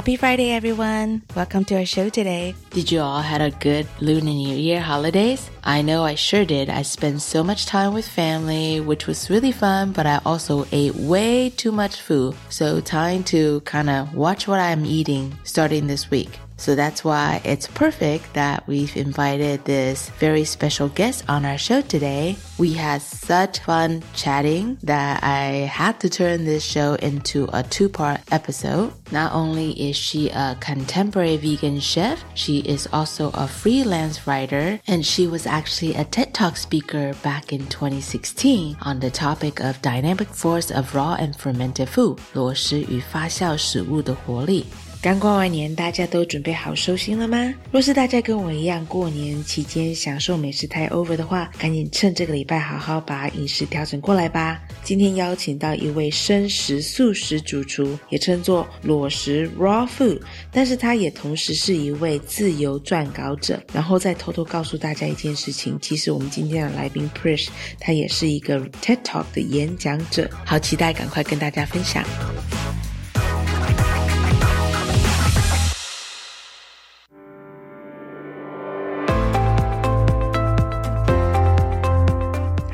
Happy Friday, everyone! Welcome to our show today. Did you all had a good Lunar New Year holidays? I know I sure did. I spent so much time with family, which was really fun, but I also ate way too much food. So time to kind of watch what I'm eating starting this week. So that's why it's perfect that we've invited this very special guest on our show today. We had such fun chatting that I had to turn this show into a two part episode. Not only is she a contemporary vegan chef, she is also a freelance writer, and she was actually a TED Talk speaker back in 2016 on the topic of dynamic force of raw and fermented food 裸食与发酵食物的活力。 刚过完年，大家都准备好收心了吗？若是大家跟我一样，过年期间享受美食太 over 的话，赶紧趁这个礼拜好好把饮食调整过来吧。今天邀请到一位生食素食主厨，也称作裸食 raw food，但是他也同时是一位自由撰稿者。然后再偷偷告诉大家一件事情，其实我们今天的来宾 Prish，他也是一个 TED Talk 的演讲者，好期待赶快跟大家分享。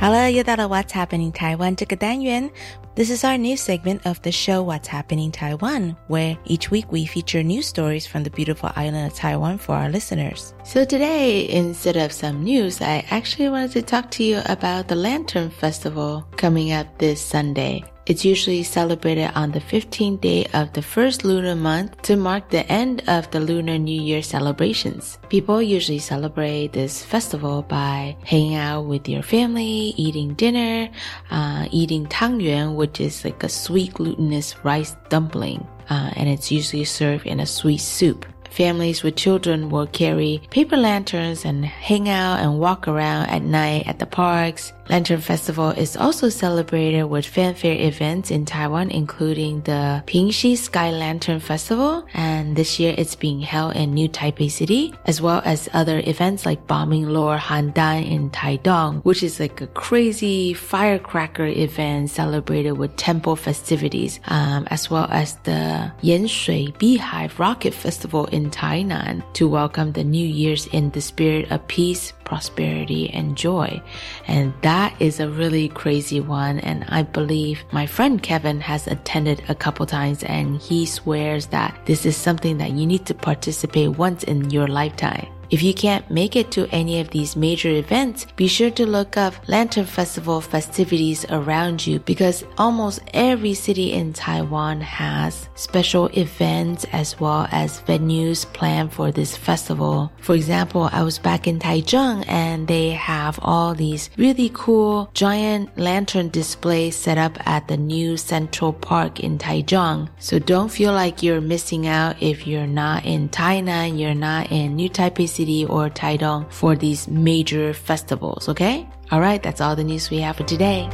好了，又到了 What's Happening Taiwan 这个单元。This is our new segment of the show What's Happening Taiwan, where each week we feature news stories from the beautiful island of Taiwan for our listeners. So today, instead of some news, I actually wanted to talk to you about the Lantern Festival coming up this Sunday. It's usually celebrated on the 15th day of the first lunar month to mark the end of the Lunar New Year celebrations. People usually celebrate this festival by hanging out with your family, eating dinner, uh, eating tangyuan, which is like a sweet glutinous rice dumpling. Uh, and it's usually served in a sweet soup. Families with children will carry paper lanterns and hang out and walk around at night at the parks, Lantern Festival is also celebrated with fanfare events in Taiwan, including the Pingxi Sky Lantern Festival. And this year it's being held in New Taipei City, as well as other events like Bombing Lord Handan in Taidong, which is like a crazy firecracker event celebrated with temple festivities, um, as well as the Yanshui Beehive Rocket Festival in Tainan to welcome the New Year's in the spirit of peace, prosperity, and joy. And that is a really crazy one. And I believe my friend Kevin has attended a couple times and he swears that this is something that you need to participate once in your lifetime. If you can't make it to any of these major events, be sure to look up Lantern Festival festivities around you because almost every city in Taiwan has special events as well as venues planned for this festival. For example, I was back in Taichung and they have all these really cool giant lantern displays set up at the new Central Park in Taichung. So don't feel like you're missing out if you're not in Tainan, you're not in New Taipei City or Taidong for these major festivals, okay? Alright, that's all the news we have for today.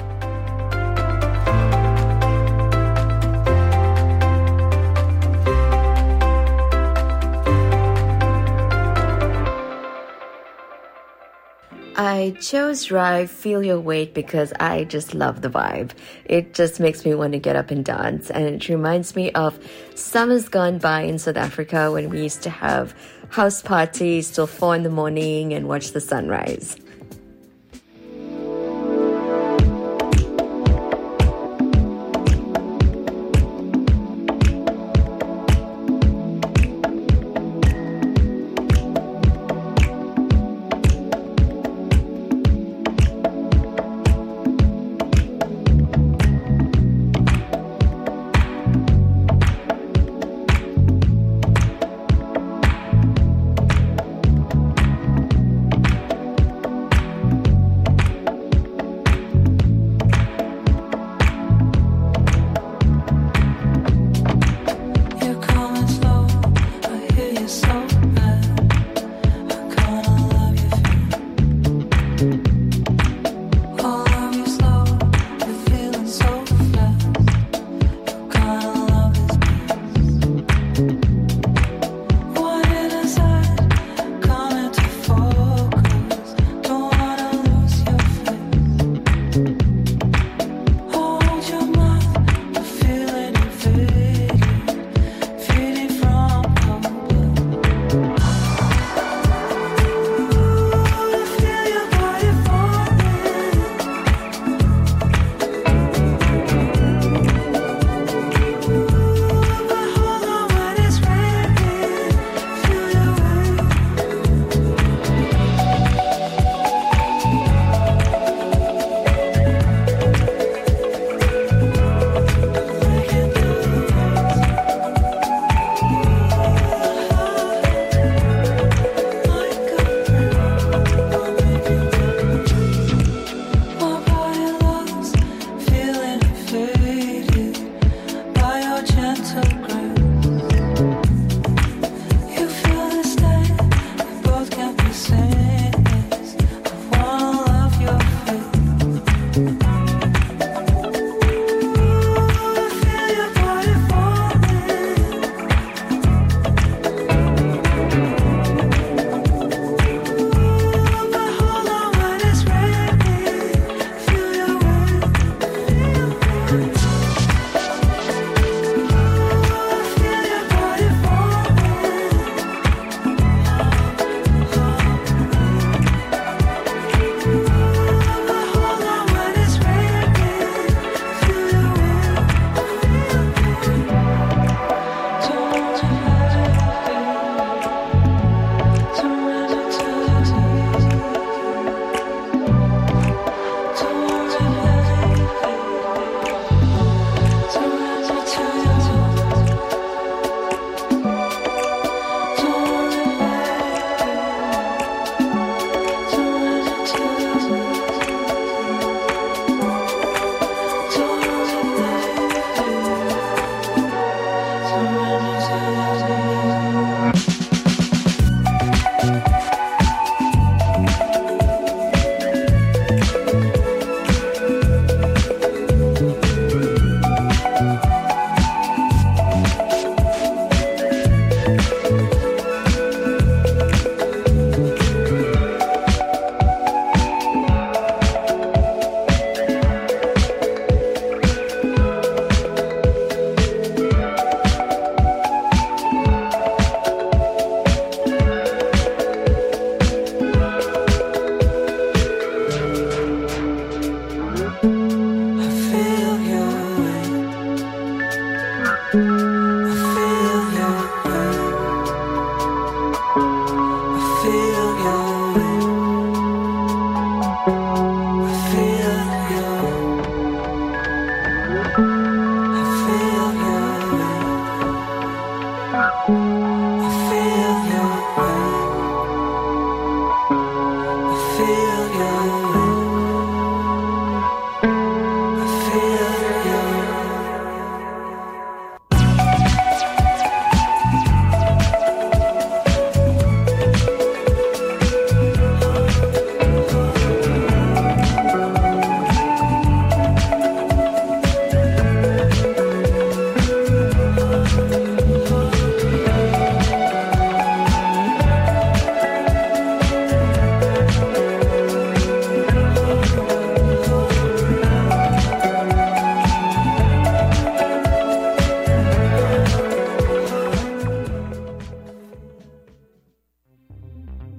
I chose Rhye Feel Your Weight because I just love the vibe. It just makes me want to get up and dance, and it reminds me of summers gone by in South Africa when we used to have house parties till four in the morning and watch the sunrise.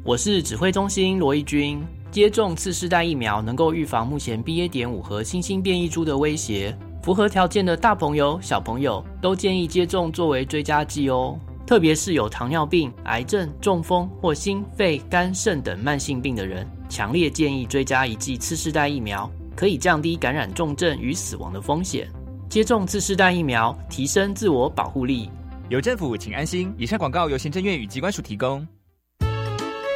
我是指挥中心罗义军。接种次世代疫苗能够预防目前 BA. 点五和新兴变异株的威胁。符合条件的大朋友、小朋友都建议接种作为追加剂哦。特别是有糖尿病、癌症、中风或心肺肝肾等慢性病的人，强烈建议追加一剂次世代疫苗，可以降低感染重症与死亡的风险。接种次世代疫苗，提升自我保护力。有政府，请安心。以上广告由行政院与机关署提供。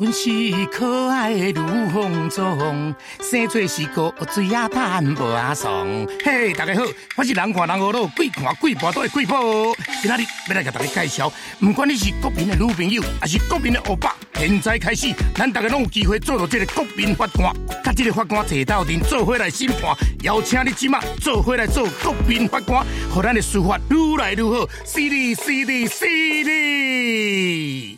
阮是可爱的如风中，生做是个水啊淡无啊爽。嘿，大家好，我是人看人好路，鬼看鬼婆都会鬼婆。今仔日要来甲大家介绍，不管你是国民的女朋友，还是国民的欧巴，现在开始，咱大家拢有机会做到这个国民法官，甲这个法官坐到阵做伙来审判，邀请你今晚做伙来做国民法官，让咱的司法愈来愈好，犀利犀利犀利。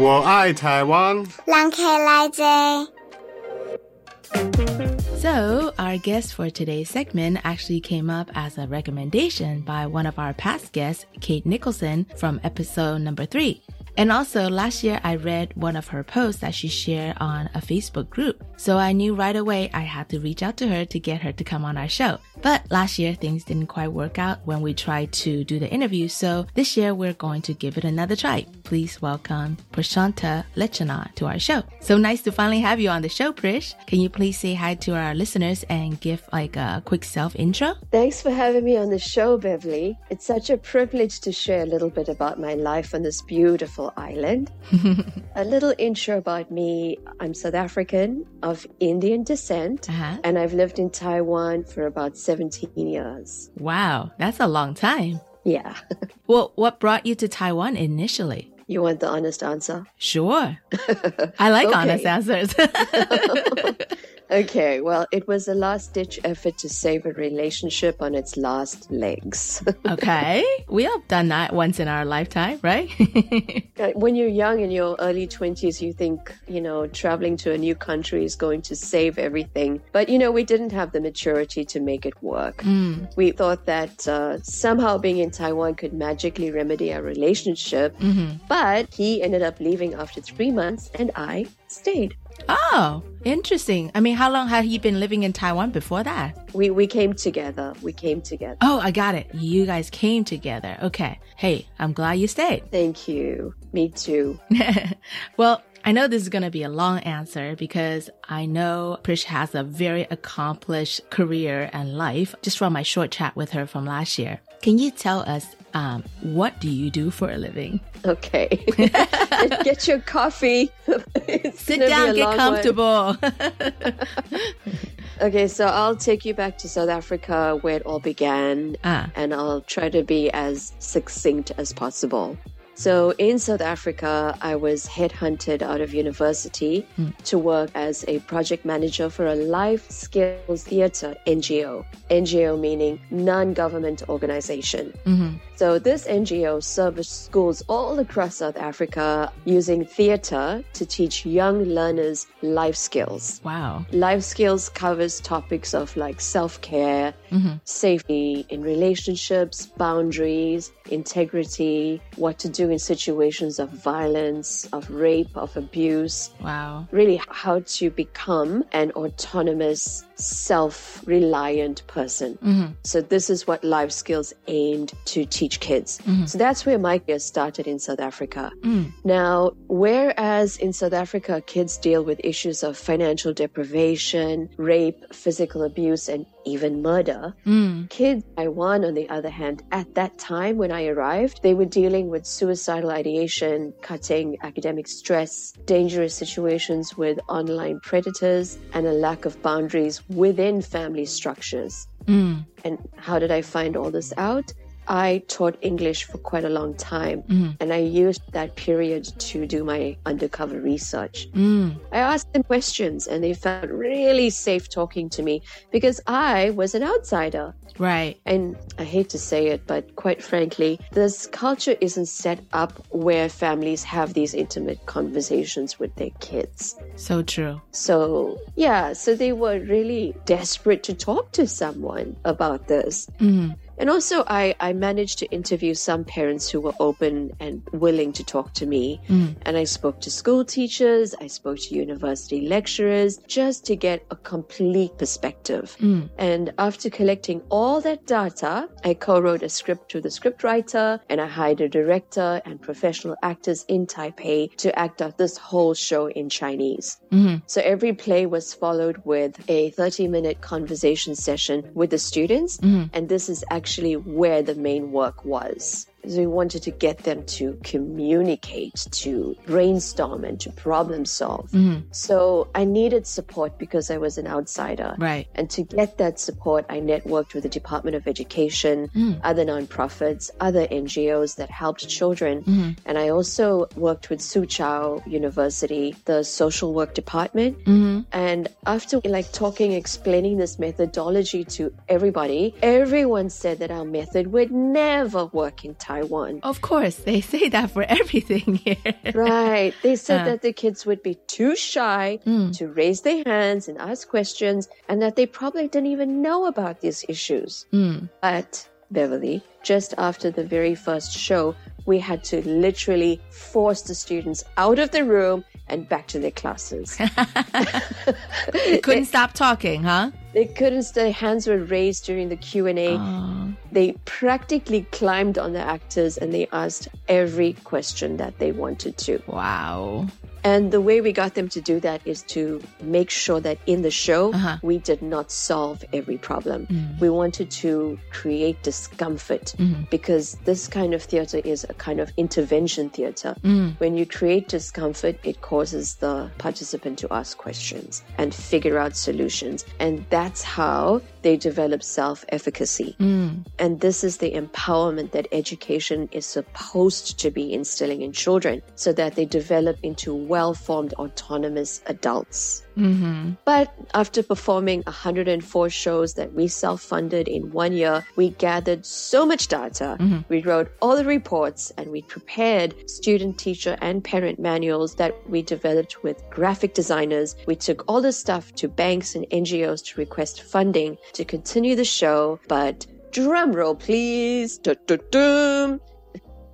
我爱台湾。 So, our guest for today's segment actually came up as a recommendation by one of our past guests, Kate Nicholson, from episode number three. And also, last year I read one of her posts that she shared on a Facebook group. So I knew right away I had to reach out to her to get her to come on our show. But last year things didn't quite work out when we tried to do the interview. So this year we're going to give it another try. Please welcome Prashantha Lachanna to our show. So nice to finally have you on the show, Prish. Can you please say hi to our listeners and give like a quick self intro? Thanks for having me on the show, Beverly. It's such a privilege to share a little bit about my life on this beautiful island. a little intro about me I'm South African of Indian descent, uh-huh. and I've lived in Taiwan for about 17 years. Wow, that's a long time. Yeah. well, what brought you to Taiwan initially? You want the honest answer? Sure. I like honest answers. Okay, well, it was a last ditch effort to save a relationship on its last legs. okay. We have done that once in our lifetime, right? Uh, when you're young in your early 20s, you think, you know, traveling to a new country is going to save everything. But, you know, we didn't have the maturity to make it work. Mm. We thought that uh, somehow being in Taiwan could magically remedy our relationship. Mhm. But he ended up leaving after three months, and I stayed. Oh, interesting. I mean, how long had he been living in Taiwan before that? We, we came together. We came together. Oh, I got it. You guys came together. Okay. Hey, I'm glad you stayed. Thank you. Me too. well, I know this is going to be a long answer because I know Prish has a very accomplished career and life just from my short chat with her from last year. Can you tell us um, what do you do for a living? Okay. Get your coffee. Sit down, get comfortable. Okay, so I'll take you back to South Africa where it all began, Ah. and I'll try to be as succinct as possible. So, in South Africa, I was headhunted out of university to work as a project manager for a life skills theater NGO. NGO meaning non government organization. Mhm. So, this NGO serves schools all across South Africa using theater to teach young learners life skills. Wow. Life skills covers topics of like self care, Mhm. safety in relationships, boundaries, integrity, what to do in situations of violence, of rape, of abuse. Wow. Really, how to become an autonomous, self reliant person. Mhm. So, this is what life skills aimed to teach kids. Mhm. So, that's where my career started in South Africa. Mm. Now, whereas in South Africa, kids deal with issues of financial deprivation, rape, physical abuse, and even murder, Mm. kids Taiwan, on the other hand, at that time when I arrived, they were dealing with suicidal ideation, cutting academic stress, dangerous situations with online predators, and a lack of boundaries within family structures. Mm. And how did I find all this out? I taught English for quite a long time, Mhm. and I used that period to do my undercover research. Mm. I asked them questions, and they felt really safe talking to me because I was an outsider. Right. And I hate to say it, but quite frankly, this culture isn't set up where families have these intimate conversations with their kids. So true. So, yeah, so they were really desperate to talk to someone about this. Mm. And also, I, I managed to interview some parents who were open and willing to talk to me. Mm. And I spoke to school teachers, I spoke to university lecturers just to get a complete perspective. Mm. And after collecting all that data, I co wrote a script to the scriptwriter and I hired a director and professional actors in Taipei to act out this whole show in Chinese. Mhm. So every play was followed with a 30 minute conversation session with the students. Mhm. And this is actually where the main work was. So we wanted to get them to communicate, to brainstorm, and to problem solve. Mhm. So I needed support because I was an outsider. Right. And to get that support, I networked with the Department of Education, Mm. other nonprofits, other NGOs that helped children. Mhm. And I also worked with Soochow University, the social work department. Mhm. And after like talking, explaining this methodology to everybody, everyone said that our method would never work in Taiwan. Of course, they say that for everything here. Right. They said Uh. that the kids would be too shy Mm. to raise their hands and ask questions, and that they probably didn't even know about these issues. Mm. But, Beverly, just after the very first show, we had to literally force the students out of the room and back to their classes. They couldn't stop talking, huh? They couldn't. Their hands were raised during the Q and A. Oh. They practically climbed on the actors and they asked every question that they wanted to. Wow. And the way we got them to do that is to make sure that in the show Uh-huh. we did not solve every problem. Mm. We wanted to create discomfort Mhm. because this kind of theater is a kind of intervention theater. Mm. When you create discomfort, it causes the participant to ask questions and figure out solutions. And that's how they develop self efficacy. Mm. And this is the empowerment that education is supposed to be instilling in children so that they develop into well formed autonomous adults. Mm-hmm. But after performing 104 shows that we self funded in one year, we gathered so much data. Mhm. We wrote all the reports and we prepared student, teacher, and parent manuals that we developed with graphic designers. We took all the stuff to banks and NGOs to request funding to continue the show. But drum roll, please.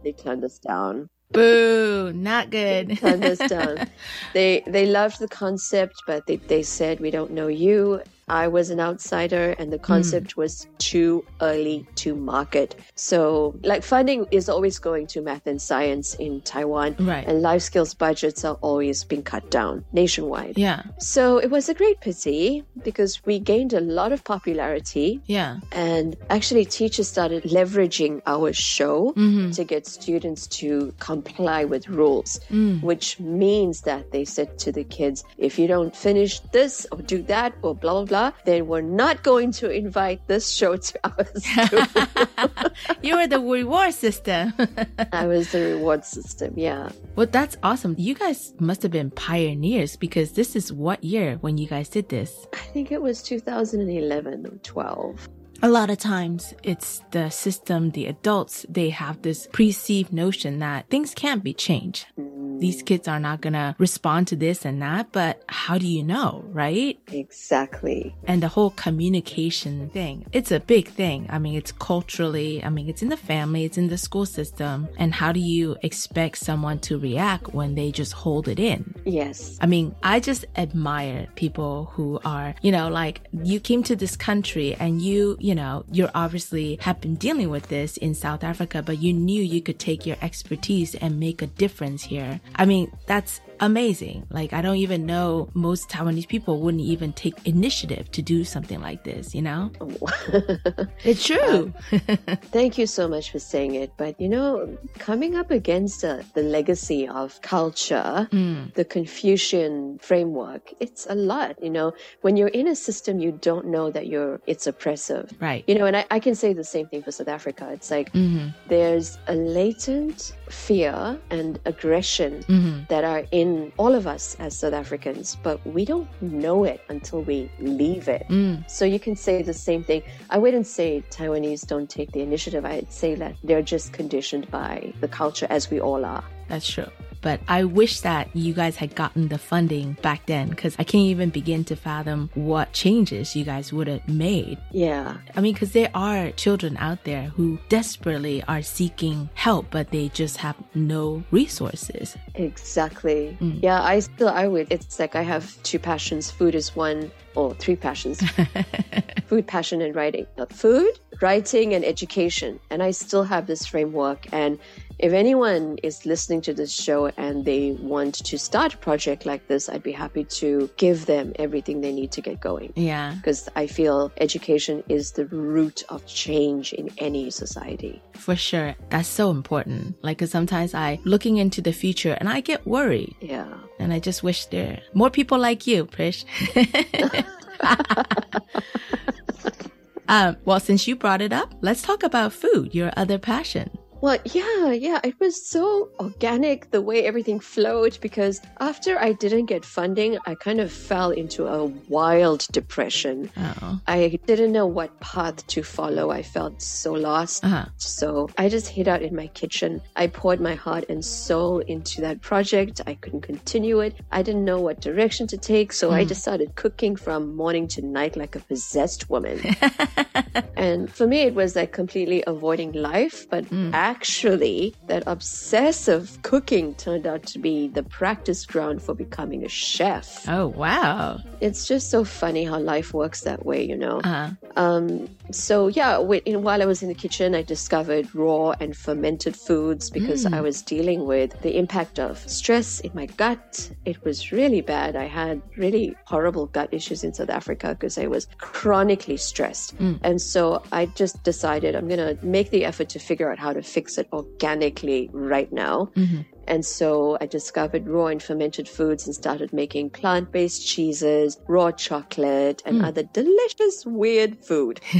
They turned us down Boo, not good. turned us down. They they loved the concept, but they, they said we don't know you. I was an outsider and the concept was too early to market. So like funding is always going to math and science in Taiwan. Right. And life skills budgets are always being cut down nationwide. Yeah. So it was a great pity because we gained a lot of popularity Yeah. and actually teachers started leveraging our show Mhm. to get students to comply with rules Mm. which means that they said to the kids if you don't finish this or do that or blah blah blah then we're not going to invite this show to us. You were the reward system. i was the reward system yeah well, that's awesome. You guys must have been pioneers because this is what year when you guys did this? i think it was 2011 or 12 A lot of times it's the system, the adults, they have this perceived notion that things can't be changed. These kids are not gonna respond to this and that, but how do you know, right? exactly And the whole communication thing, it's a big thing. I mean, it's culturally, I mean, it's in the family, it's in the school system. And how do you expect someone to react when they just hold it in? yes I mean, I just admire people who are, you know, like you came to this country and you, you know, you're obviously have been dealing with this in South Africa, but you knew you could take your expertise and make a difference here. I mean, that's amazing. Like, I don't even know most Taiwanese people wouldn't even take initiative to do something like this, you know? it's true. Thank you so much for saying it. But you know, coming up against uh, the legacy of culture, the Confucian framework, it's a lot. You know, when you're in a system, you don't know that you're it's oppressive. Right. You know, and I, I can say the same thing for South Africa. It's like there's a latent fear and aggression Mhm. that are in all of us as South Africans, but we don't know it until we leave it. Mm. So you can say the same thing. I wouldn't say Taiwanese don't take the initiative. I'd say that they're just conditioned by the culture as we all are. That's true. But I wish that you guys had gotten the funding back then because I can't even begin to fathom what changes you guys would have made. Yeah. I mean, because there are children out there who desperately are seeking help, but they just have no resources. Exactly. Mm. Yeah, I still I would it's like I have two passions. Food is one or three passions. food, passion and writing. Food, writing and education. And I still have this framework and if anyone is listening to this show and they want to start a project like this, I'd be happy to give them everything they need to get going. Yeah. Because I feel education is the root of change in any society. For sure. That's so important. Like, 'cause sometimes I looking into the future and I get worried. Yeah. And I just wish there more people like you, Prish. um, well, since you brought it up, let's talk about food, your other passion. Well, yeah, yeah, it was so organic the way everything flowed because after I didn't get funding, I kind of fell into a wild depression. Oh. I didn't know what path to follow. I felt so lost. Uh-huh. So I just hid out in my kitchen. I poured my heart and soul into that project. I couldn't continue it. I didn't know what direction to take. So I Mm. just started cooking from morning to night like a possessed woman. and for me, it was like completely avoiding life. But actually, that obsessive cooking turned out to be the practice ground for becoming a chef. Oh, wow. It's just so funny how life works that way, you know? Uh-huh. Um, so yeah, while I was in the kitchen, I discovered raw and fermented foods because Mm. I was dealing with the impact of stress in my gut. It was really bad. I had really horrible gut issues in South Africa because I was chronically stressed. Mm. And so I just decided I'm going to make the effort to figure out how to fix it organically right now. Mhm. And so I discovered raw and fermented foods and started making plant based cheeses, raw chocolate, and Mm. other delicious, weird food.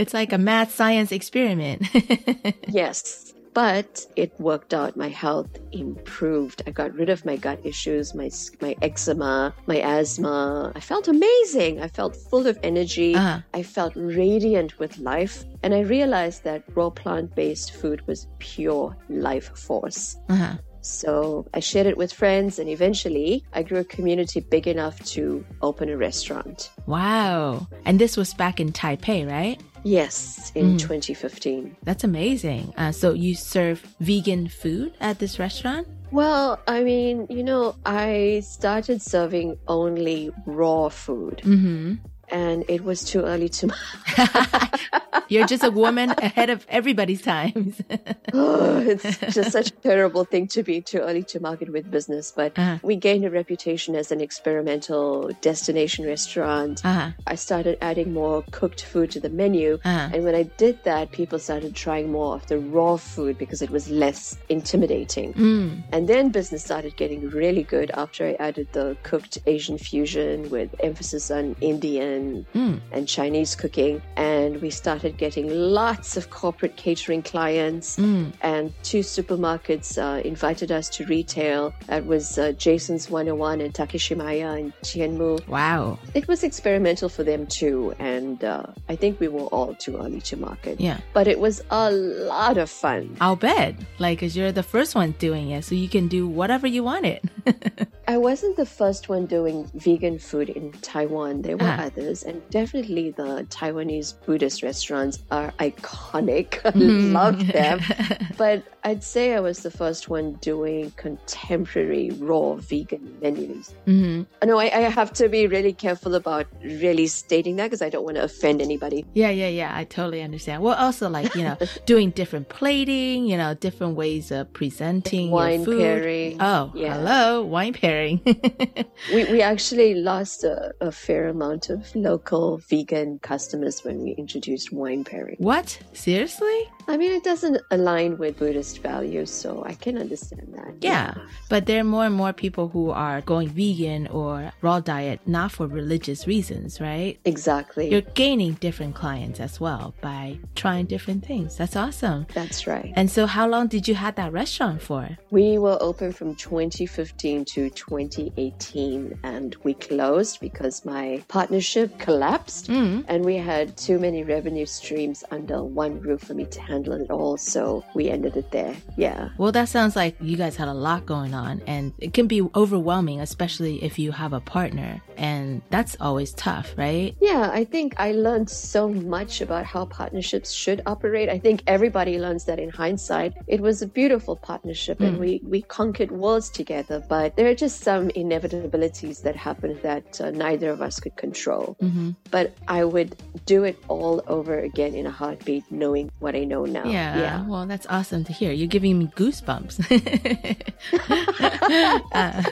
it's like a math science experiment. yes. But it worked out. My health improved. I got rid of my gut issues, my my eczema, my asthma. I felt amazing. I felt full of energy. Uh-huh. I felt radiant with life. And I realized that raw plant based food was pure life force. uh-huh. So I shared it with friends, and eventually I grew a community big enough to open a restaurant. Wow. And this was back in Taipei, right? Yes, in Mm. 2015. That's amazing. Uh, so you serve vegan food at this restaurant? Well, I mean, you know, I started serving only raw food, Mm-hmm. And it was too early to. You're just a woman ahead of everybody's times. oh, it's just such a terrible thing to be too early to market with business. But Uh-huh. we gained a reputation as an experimental destination restaurant. Uh-huh. I started adding more cooked food to the menu. Uh-huh. And when I did that, people started trying more of the raw food because it was less intimidating. Mm. And then business started getting really good after I added the cooked Asian fusion with emphasis on Indian Mm. and Chinese cooking. And we started getting lots of corporate catering clients. Mm. And two supermarkets uh, invited us to retail. That was uh, Jason's 101 and Takashimaya in Tianmu. Wow. It was experimental for them too. And uh, I think we were all too early to market. Yeah. But it was a lot of fun. I'll bet. Like, cause you're the first one doing it, so you can do whatever you wanted. I wasn't the first one doing vegan food in Taiwan. There were Ah. others, and definitely the Taiwanese Buddhist restaurants are iconic. I Mhm. love them. but I'd say I was the first one doing contemporary raw vegan menus. hmm No, I, I have to be really careful about really stating that because I don't want to offend anybody. Yeah, yeah, yeah. I totally understand. Well, also like you know, doing different plating, you know, different ways of presenting Wine pairing. Oh, Yeah. hello, wine pairing. We, we actually lost a, a fair amount of local vegan customers when we introduced wine pairing. what? Seriously? I mean, it doesn't align with Buddhist values, so I can understand that. Yeah, but there are more and more people who are going vegan or raw diet not for religious reasons, right? Exactly. You're gaining different clients as well by trying different things. That's awesome. That's right. And so, how long did you have that restaurant for? We were open from 2015 to 2018, and we closed because my partnership collapsed, mm. and we had too many revenue streams under one roof for me to handle it all. So we ended it there. Yeah. Well, that sounds like you guys had a lot going on, and it can be overwhelming, especially if you have a partner, and that's always tough, right? Yeah, I think I learned so much about how partnerships should operate. I think everybody learns that in hindsight. It was a beautiful partnership and Mm. we, we conquered worlds together, but there are just some inevitabilities that happened that uh, neither of us could control. Mm-hmm. But I would do it all over again in a heartbeat, knowing what I know now. Yeah, Well, that's awesome to hear. You're giving me goosebumps. Uh,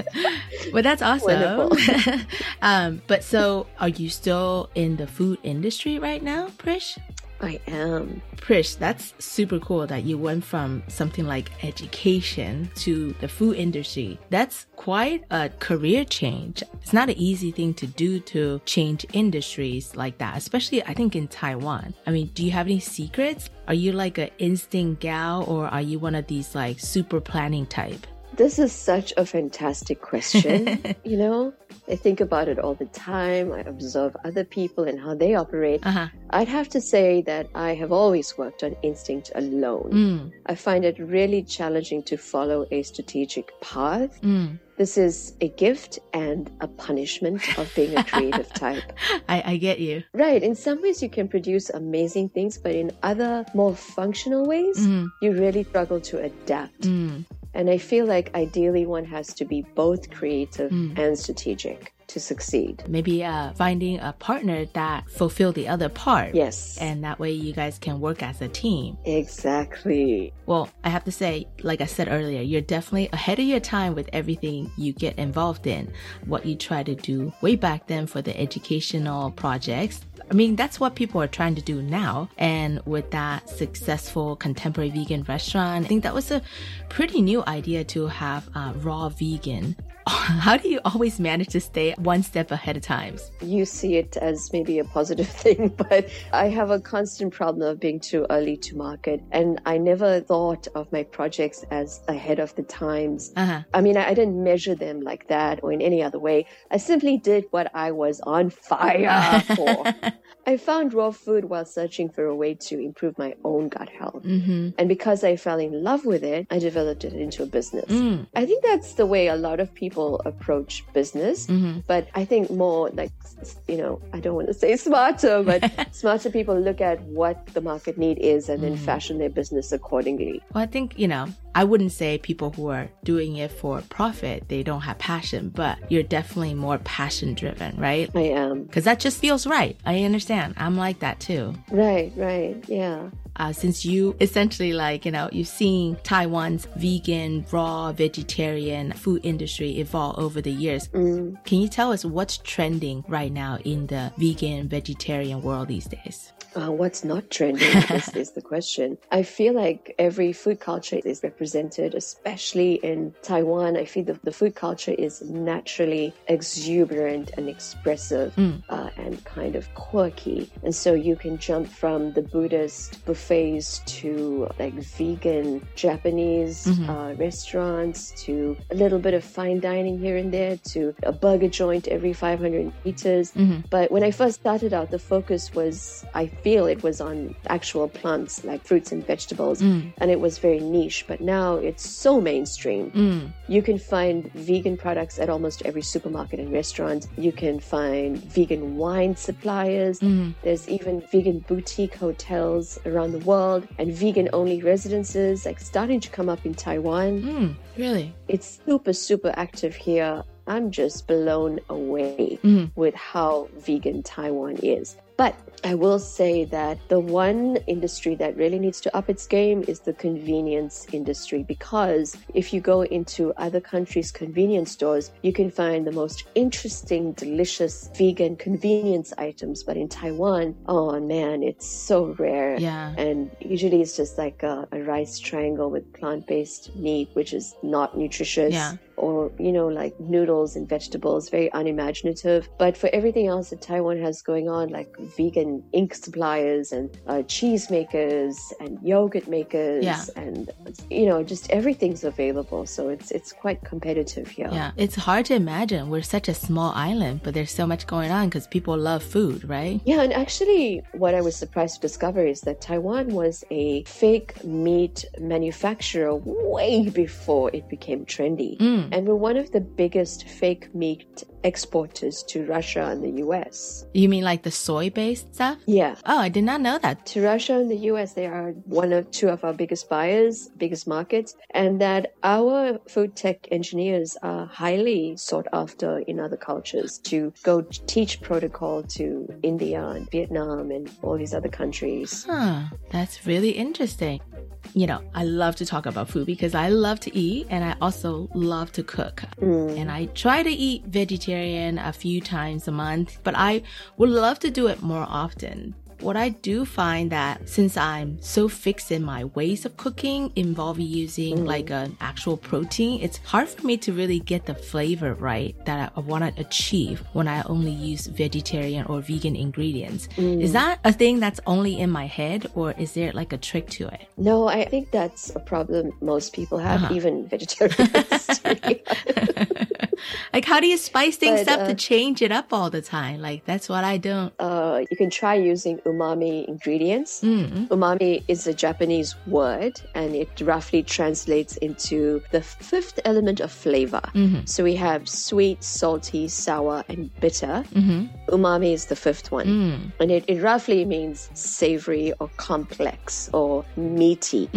but that's awesome. Um, but so, are you still in the food industry right now, Prish? I am. Prish, that's super cool that you went from something like education to the food industry. That's quite a career change. It's not an easy thing to do to change industries like that, especially I think in Taiwan. I mean, do you have any secrets? Are you like an instinct gal or are you one of these like super planning type? This is such a fantastic question. you know, I think about it all the time. I observe other people and how they operate. Uh-huh. I'd have to say that I have always worked on instinct alone. Mm. I find it really challenging to follow a strategic path. Mm. This is a gift and a punishment of being a creative type. I, I get you. Right. In some ways, you can produce amazing things, but in other more functional ways, Mhm. you really struggle to adapt. Mm. And I feel like ideally one has to be both creative Mm. and strategic to succeed. Maybe uh, finding a partner that fulfill the other part. Yes. And that way you guys can work as a team. Exactly. Well, I have to say, like I said earlier, you're definitely ahead of your time with everything you get involved in. What you try to do way back then for the educational projects. I mean, that's what people are trying to do now. And with that successful contemporary vegan restaurant, I think that was a pretty new idea to have uh, raw vegan. How do you always manage to stay one step ahead of times? You see it as maybe a positive thing, but I have a constant problem of being too early to market. And I never thought of my projects as ahead of the times. Uh-huh. I mean, I, I didn't measure them like that or in any other way. I simply did what I was on fire for. I found raw food while searching for a way to improve my own gut health. Mm-hmm. And because I fell in love with it, I developed it into a business. Mm. I think that's the way a lot of people approach business. Mhm. But I think more like, you know, I don't want to say smarter, but smarter people look at what the market need is and then fashion their business accordingly. Well, I think, you know, I wouldn't say people who are doing it for profit, they don't have passion, but you're definitely more passion driven, right? I am. Because that just feels right. I understand. I'm like that too. Right, right. Yeah. Uh, since you essentially like, you know, you've seen Taiwan's vegan, raw, vegetarian food industry evolve over the years. Mm. Can you tell us what's trending right now in the vegan, vegetarian world these days? Uh, what's not trending is, is the question. I feel like every food culture is represented, especially in Taiwan. I feel the, the food culture is naturally exuberant and expressive Mm. uh, and kind of quirky. And so you can jump from the Buddhist buffets to like vegan Japanese Mhm. uh, restaurants to a little bit of fine dining here and there to a burger joint every 500 meters. Mhm. But when I first started out, the focus was, I feel it was on actual plants like fruits and vegetables, Mm. and it was very niche. But now it's so mainstream. Mm. You can find vegan products at almost every supermarket and restaurant. You can find vegan wine suppliers. Mm. There's even vegan boutique hotels around the world and vegan only residences like starting to come up in Taiwan. Mm. Really? It's super, super active here. I'm just blown away Mhm. with how vegan Taiwan is. But I will say that the one industry that really needs to up its game is the convenience industry because if you go into other countries' convenience stores, you can find the most interesting, delicious vegan convenience items. But in Taiwan, oh man, it's so rare. Yeah. And usually it's just like a, a rice triangle with plant based meat, which is not nutritious Yeah. Or you know like noodles and vegetables very unimaginative but for everything else that taiwan has going on like vegan ink suppliers and uh, cheese makers and yogurt makers Yeah. and you know just everything's available so it's it's quite competitive here Yeah. It's hard to imagine. We're such a small island, but there's so much going on because people love food, right? Yeah, and actually, what I was surprised to discover is that Taiwan was a fake meat manufacturer way before it became trendy. Mm. Mm. And we're one of the biggest fake meat exporters to Russia and the US. You mean like the soy based stuff? Yeah. Oh, I did not know that. To Russia and the US, they are one of two of our biggest buyers, biggest markets, and that our food tech engineers are highly sought after in other cultures to go teach protocol to India and Vietnam and all these other countries. Huh. That's really interesting. You know, I love to talk about food because I love to eat and I also love to cook. Mm. And I try to eat vegetarian a few times a month, but I would love to do it more often. What I do find that since I'm so fixed in my ways of cooking involving using like an actual protein, it's hard for me to really get the flavor right that I, I want to achieve when I only use vegetarian or vegan ingredients. Mm. Is that a thing that's only in my head or is there like a trick to it? No, I think that's a problem most people have, Uh-huh. even vegetarians. to like how do you spice things But, up to uh, change it up all the time? Like that's what I don't. uh, you can try using umami ingredients. Mm. Umami is a Japanese word and it roughly translates into the fifth element of flavor. Mhm. So we have sweet, salty, sour, and bitter. Mhm. Umami is the fifth one. Mm. And it, it roughly means savory or complex or meaty.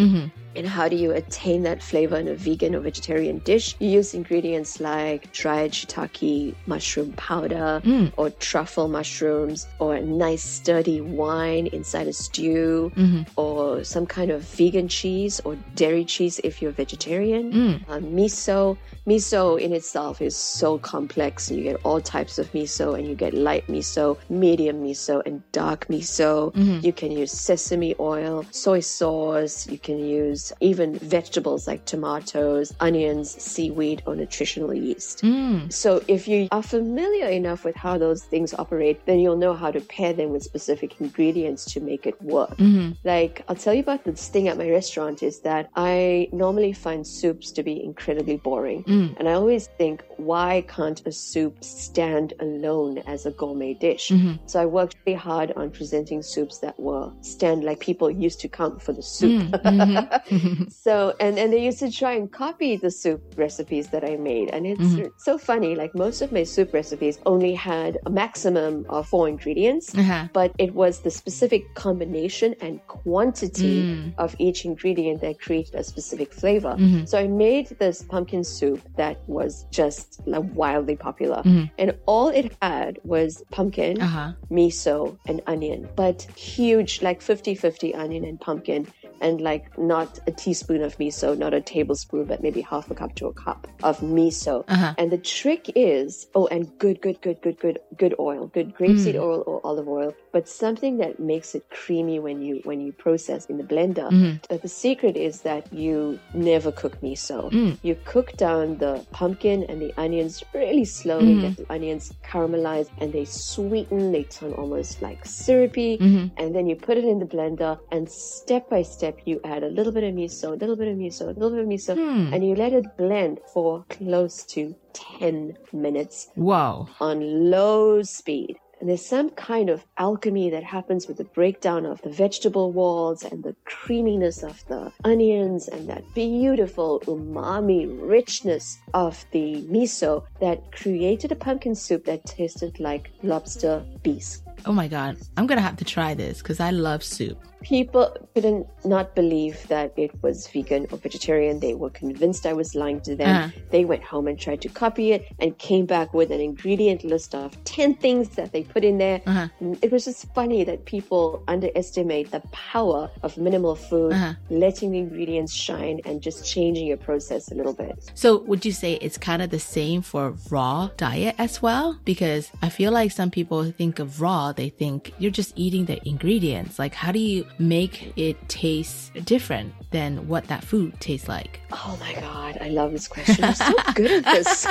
And how do you attain that flavor in a vegan or vegetarian dish? You use ingredients like dried shiitake mushroom powder Mm. or truffle mushrooms or a nice sturdy wine inside a stew Mhm. or some kind of vegan cheese or dairy cheese if you're vegetarian. Mm. Uh, miso. Miso in itself is so complex. You get all types of miso and you get light miso, medium miso, and dark miso. Mhm. You can use sesame oil, soy sauce. You can use even vegetables like tomatoes, onions, seaweed, or nutritional yeast. Mm. So if you are familiar enough with how those things operate, then you'll know how to pair them with specific ingredients to make it work. Mhm. Like I'll tell you about this thing at my restaurant is that I normally find soups to be incredibly boring. Mm. And I always think, why can't a soup stand alone as a gourmet dish? Mhm. So I worked really hard on presenting soups that were stand like people used to come for the soup. Mm. So and and they used to try and copy the soup recipes that I made, and it's Mhm. so funny. Like most of my soup recipes only had a maximum of four ingredients, Uh-huh. but it was the specific combination and quantity Mm. of each ingredient that created a specific flavor. Mhm. So I made this pumpkin soup that was just like, wildly popular, Mhm. and all it had was pumpkin, Uh-huh. miso, and onion, but huge, like 50 50 onion and pumpkin, and like not a teaspoon of miso, not a tablespoon, but maybe half a cup to a cup of miso. Uh-huh. And the trick is, oh, and good, good, good, good, good, good oil, good grapeseed Mm. oil or olive oil, but something that makes it creamy when you when you process in the blender. Mhm. But the secret is that you never cook miso. Mm. You cook down the pumpkin and the onions really slowly, Mhm. get the onions caramelized and they sweeten, they turn almost like syrupy, Mhm. and then you put it in the blender and step by step you add a little bit of miso, a little bit of miso, a little bit of miso, Hmm. and you let it blend for close to 10 minutes Whoa. on low speed. And there's some kind of alchemy that happens with the breakdown of the vegetable walls and the creaminess of the onions and that beautiful umami richness of the miso that created a pumpkin soup that tasted like lobster bisque. Oh my god, I'm gonna have to try this because I love soup. People couldn't not believe that it was vegan or vegetarian. They were convinced I was lying to them. Uh-huh. They went home and tried to copy it and came back with an ingredient list of 10 things that they put in there. Uh-huh. It was just funny that people underestimate the power of minimal food, Uh-huh. letting the ingredients shine and just changing your process a little bit. So would you say it's kind of the same for raw diet as well? Because I feel like some people think of raw, they think you're just eating the ingredients. Like how do you make it taste different than what that food tastes like? Oh my God, I love this question. You're so good at this.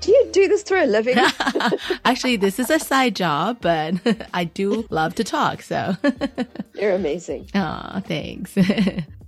do you do this for a living? Actually, this is a side job, but I do love to talk, so. You're amazing. Aw, thanks.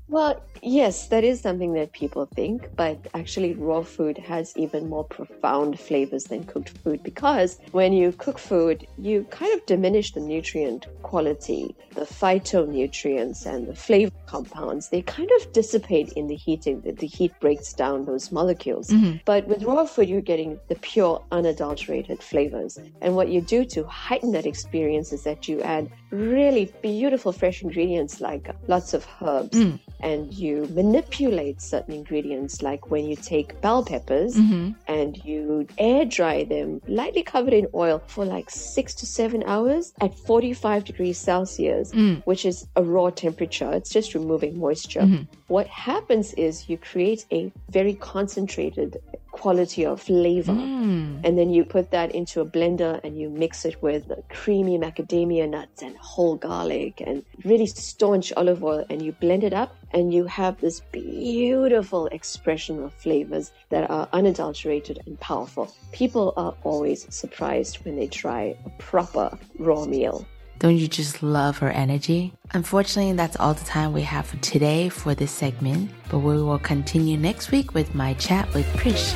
Well, yes, that is something that people think, but actually, raw food has even more profound flavors than cooked food because when you cook food, you kind of diminish the nutrient quality, the phytonutrients and the flavor compounds. They kind of dissipate in the heating. The, heat breaks down those molecules. Mhm. But with raw food, you're getting the pure, unadulterated flavors. And what you do to heighten that experience is that you add really beautiful fresh ingredients like lots of herbs Mm. and you manipulate certain ingredients like when you take bell peppers Mhm. and you air dry them lightly covered in oil for like six to seven hours at 45 degrees celsius Mm. which is a raw temperature it's just removing moisture Mhm. what happens is you create a very concentrated quality of flavor Mm. and then you put that into a blender and you mix it with the creamy macadamia nuts and whole garlic and really staunch olive oil and you blend it up and you have this beautiful expression of flavors that are unadulterated and powerful. People are always surprised when they try a proper raw meal. Don't you just love her energy? Unfortunately, that's all the time we have for today for this segment, but we will continue next week with my chat with Prish.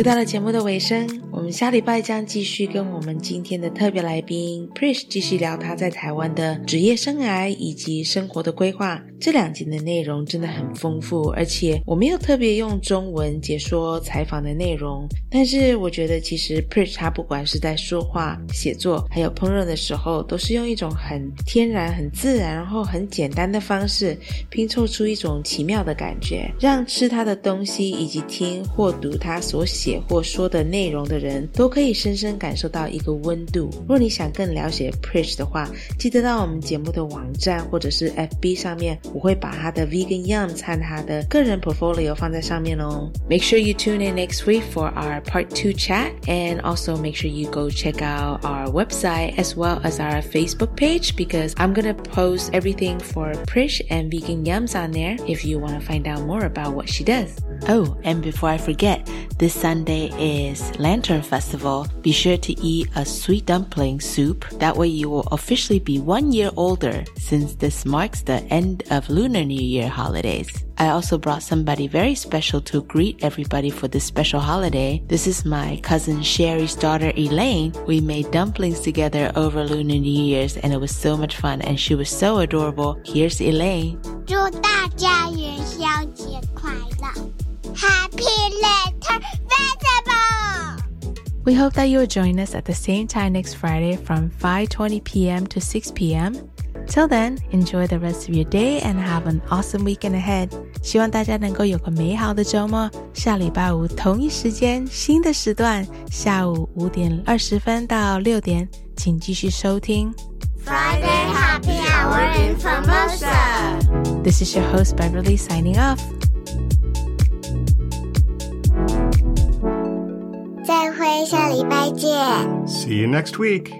又到了节目的尾声，我们下礼拜将继续跟我们今天的特别来宾 Prish 继续聊他在台湾的职业生涯以及生活的规划。这两集的内容真的很丰富，而且我没有特别用中文解说采访的内容，但是我觉得其实 Prish 他不管是在说话、写作，还有烹饪的时候，都是用一种很天然、很自然，然后很简单的方式拼凑出一种奇妙的感觉，让吃他的东西以及听或读他所写或说的内容的人都可以深深感受到一个温度。若你想更了解 Prish 的话，记得到我们节目的网站或者是 FB 上面，我会把他的 Vegan Yumz 和他的个人 portfolio 放在上面哦。Make sure you tune in next week for our part two chat, and also make sure you go check out our website as well as our Facebook page because I'm gonna post everything for Prish and Vegan Yumz on there if you want to find out more about what she does. Oh, and before I forget, this Sunday is Lantern Festival. Be sure to eat a sweet dumpling soup. That way, you will officially be one year older since this marks the end of Lunar New Year holidays. I also brought somebody very special to greet everybody for this special holiday. This is my cousin Sherry's daughter Elaine. We made dumplings together over Lunar New Year's and it was so much fun and she was so adorable. Here's Elaine. 祝大家元宵节快乐！Happy Lantern Festival！ We hope that you'll join us at the same time next Friday from 5:20 p.m. to 6 p.m. Till then, enjoy the rest of your day and have an awesome weekend ahead. 希望大家能够有个美好的周末。下礼拜五同一时间，新的时段，下午五点二十分到六点，请继续收听。 Friday Happy Hour in Formosa。 This is your host Beverly signing off. 再会，下礼拜见。 See you next week.